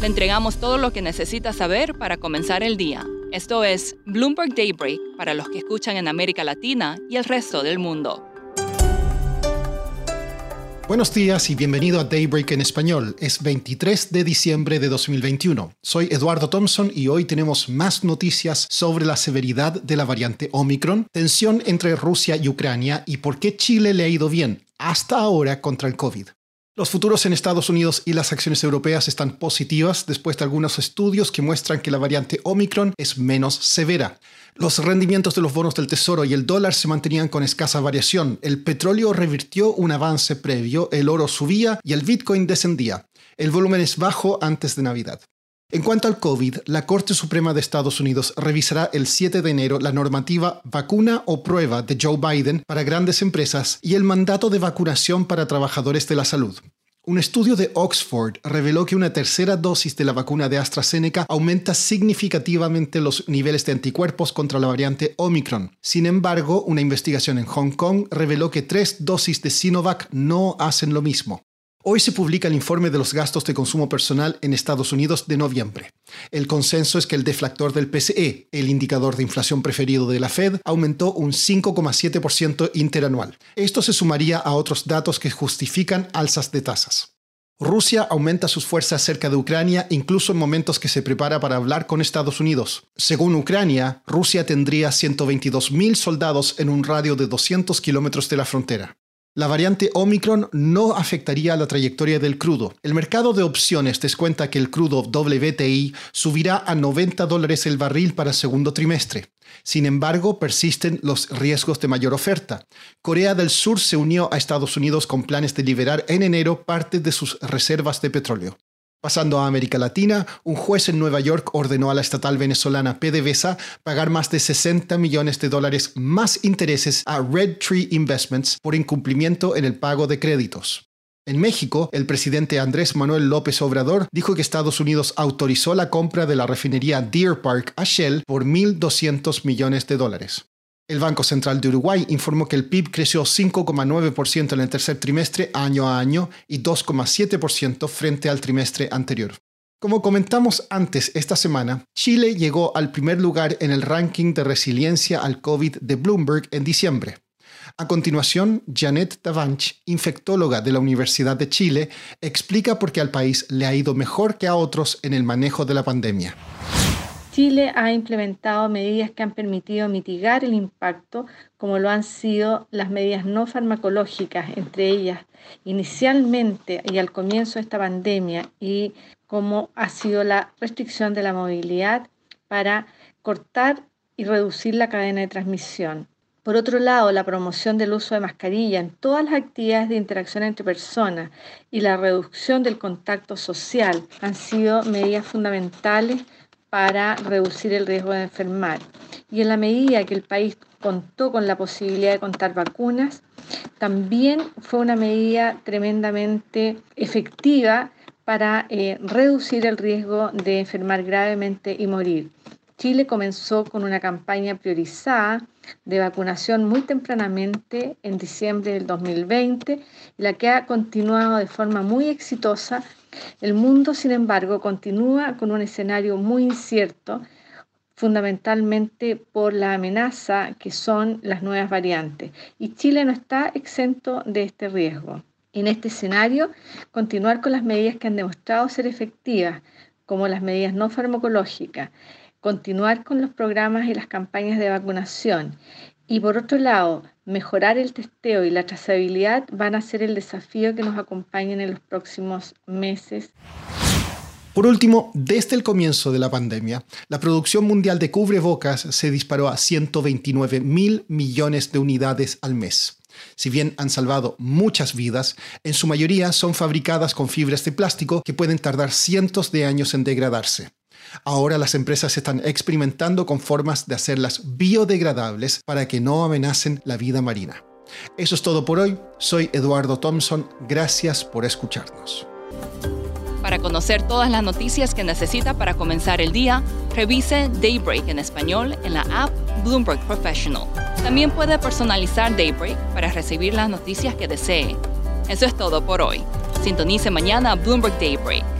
Le entregamos todo lo que necesita saber para comenzar el día. Esto es Bloomberg Daybreak para los que escuchan en América Latina y el resto del mundo. Buenos días y bienvenido a Daybreak en español. Es 23 de diciembre de 2021. Soy Eduardo Thompson y hoy tenemos más noticias sobre la severidad de la variante Omicron, tensión entre Rusia y Ucrania y por qué Chile le ha ido bien hasta ahora contra el COVID. Los futuros en Estados Unidos y las acciones europeas están positivas después de algunos estudios que muestran que la variante Omicron es menos severa. Los rendimientos de los bonos del Tesoro y el dólar se mantenían con escasa variación. El petróleo revirtió un avance previo, el oro subía y el Bitcoin descendía. El volumen es bajo antes de Navidad. En cuanto al COVID, la Corte Suprema de Estados Unidos revisará el 7 de enero la normativa vacuna o prueba de Joe Biden para grandes empresas y el mandato de vacunación para trabajadores de la salud. Un estudio de Oxford reveló que una tercera dosis de la vacuna de AstraZeneca aumenta significativamente los niveles de anticuerpos contra la variante Omicron. Sin embargo, una investigación en Hong Kong reveló que tres dosis de Sinovac no hacen lo mismo. Hoy se publica el informe de los gastos de consumo personal en Estados Unidos de noviembre. El consenso es que el deflactor del PCE, el indicador de inflación preferido de la Fed, aumentó un 5,7% interanual. Esto se sumaría a otros datos que justifican alzas de tasas. Rusia aumenta sus fuerzas cerca de Ucrania incluso en momentos que se prepara para hablar con Estados Unidos. Según Ucrania, Rusia tendría 122.000 soldados en un radio de 200 kilómetros de la frontera. La variante Omicron no afectaría la trayectoria del crudo. El mercado de opciones descuenta que el crudo WTI subirá a 90 dólares el barril para segundo trimestre. Sin embargo, persisten los riesgos de mayor oferta. Corea del Sur se unió a Estados Unidos con planes de liberar en enero parte de sus reservas de petróleo. Pasando a América Latina, un juez en Nueva York ordenó a la estatal venezolana PDVSA pagar más de 60 millones de dólares más intereses a Red Tree Investments por incumplimiento en el pago de créditos. En México, el presidente Andrés Manuel López Obrador dijo que Estados Unidos autorizó la compra de la refinería Deer Park a Shell por 1.200 millones de dólares. El Banco Central de Uruguay informó que el PIB creció 5,9% en el tercer trimestre año a año y 2,7% frente al trimestre anterior. Como comentamos antes esta semana, Chile llegó al primer lugar en el ranking de resiliencia al COVID de Bloomberg en diciembre. A continuación, Janet Davanch, infectóloga de la Universidad de Chile, explica por qué al país le ha ido mejor que a otros en el manejo de la pandemia. Chile ha implementado medidas que han permitido mitigar el impacto, como lo han sido las medidas no farmacológicas, entre ellas inicialmente y al comienzo de esta pandemia, y como ha sido la restricción de la movilidad para cortar y reducir la cadena de transmisión. Por otro lado, la promoción del uso de mascarilla en todas las actividades de interacción entre personas y la reducción del contacto social han sido medidas fundamentales para reducir el riesgo de enfermar. Y en la medida que el país contó con la posibilidad de contar vacunas, también fue una medida tremendamente efectiva para eh, reducir el riesgo de enfermar gravemente y morir. Chile comenzó con una campaña priorizada de vacunación muy tempranamente en diciembre del 2020, la que ha continuado de forma muy exitosa el mundo, sin embargo, continúa con un escenario muy incierto, fundamentalmente por la amenaza que son las nuevas variantes. Y Chile no está exento de este riesgo. En este escenario, continuar con las medidas que han demostrado ser efectivas, como las medidas no farmacológicas, continuar con los programas y las campañas de vacunación y por otro lado, mejorar el testeo y la trazabilidad van a ser el desafío que nos acompañen en los próximos meses. Por último, desde el comienzo de la pandemia, la producción mundial de cubrebocas se disparó a 129 mil millones de unidades al mes. Si bien han salvado muchas vidas, en su mayoría son fabricadas con fibras de plástico que pueden tardar cientos de años en degradarse. Ahora las empresas están experimentando con formas de hacerlas biodegradables para que no amenacen la vida marina. Eso es todo por hoy. Soy Eduardo Thompson. Gracias por escucharnos. Para conocer todas las noticias que necesita para comenzar el día, revise Daybreak en español en la app Bloomberg Professional. También puede personalizar Daybreak para recibir las noticias que desee. Eso es todo por hoy. Sintonice mañana Bloomberg Daybreak